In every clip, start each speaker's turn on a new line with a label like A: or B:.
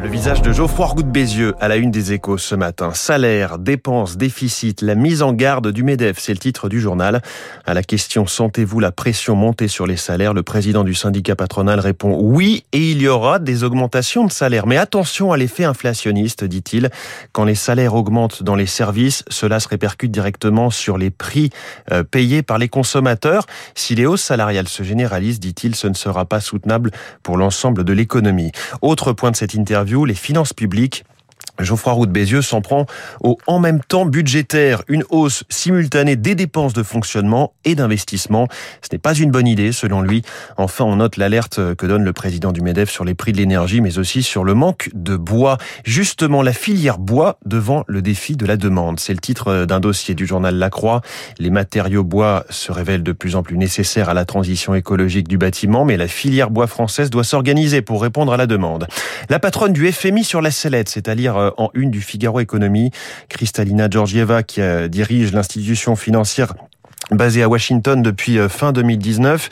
A: Le visage de Geoffroy Roux de Bézieux à la une des échos ce matin. Salaire, dépenses, déficit, la mise en garde du MEDEF, c'est le titre du journal. À la question sentez-vous la pression monter sur les salaires? Le président du syndicat patronal répond oui et il y aura des augmentations de salaire. Mais attention à l'effet inflationniste, dit-il. Quand les salaires augmentent dans les services, cela se répercute directement sur les prix euh, payés par les consommateurs. Si les hausses salariales se généralisent, dit-il, ce ne sera pas soutenable pour l'ensemble de l'économie. Autre point de cette interview, les finances publiques Geoffroy Roux de Bézieux s'en prend au en même temps budgétaire, une hausse simultanée des dépenses de fonctionnement et d'investissement. Ce n'est pas une bonne idée, selon lui. Enfin, on note l'alerte que donne le président du MEDEF sur les prix de l'énergie, mais aussi sur le manque de bois. Justement, la filière bois devant le défi de la demande. C'est le titre d'un dossier du journal La Croix. Les matériaux bois se révèlent de plus en plus nécessaires à la transition écologique du bâtiment, mais la filière bois française doit s'organiser pour répondre à la demande. La patronne du FMI sur la sellette, c'est-à-dire euh, en une du Figaro Économie. Kristalina Georgieva, qui euh, dirige l'institution financière basé à Washington depuis euh, fin 2019,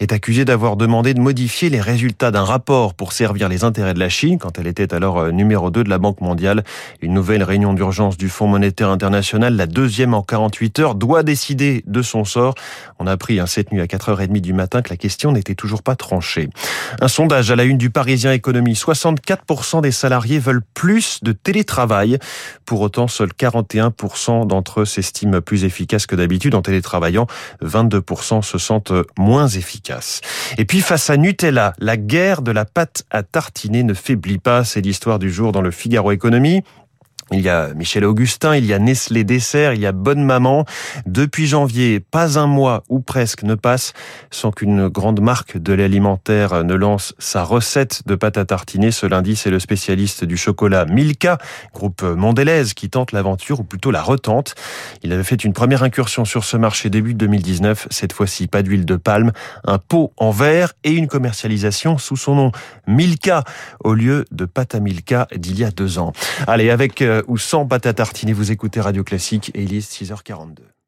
A: est accusée d'avoir demandé de modifier les résultats d'un rapport pour servir les intérêts de la Chine quand elle était alors euh, numéro 2 de la Banque mondiale. Une nouvelle réunion d'urgence du Fonds monétaire international, la deuxième en 48 heures, doit décider de son sort. On a appris hein, cette nuit à 4h30 du matin que la question n'était toujours pas tranchée. Un sondage à la une du Parisien Économie. 64% des salariés veulent plus de télétravail. Pour autant, seuls 41% d'entre eux s'estiment plus efficaces que d'habitude en télétravail travaillant, 22% se sentent moins efficaces. Et puis face à Nutella, la guerre de la pâte à tartiner ne faiblit pas. C'est l'histoire du jour dans le Figaro Économie. Il y a Michel Augustin, il y a Nestlé Dessert, il y a Bonne Maman. Depuis janvier, pas un mois ou presque ne passe sans qu'une grande marque de l'alimentaire ne lance sa recette de pâte à tartiner. Ce lundi, c'est le spécialiste du chocolat Milka, groupe Mondelez, qui tente l'aventure, ou plutôt la retente. Il avait fait une première incursion sur ce marché début 2019. Cette fois-ci, pas d'huile de palme, un pot en verre et une commercialisation sous son nom Milka, au lieu de pâte à Milka d'il y a deux ans. Allez, avec euh, ou sans pâte à tartiner. Vous écoutez Radio Classique et il est 6h42.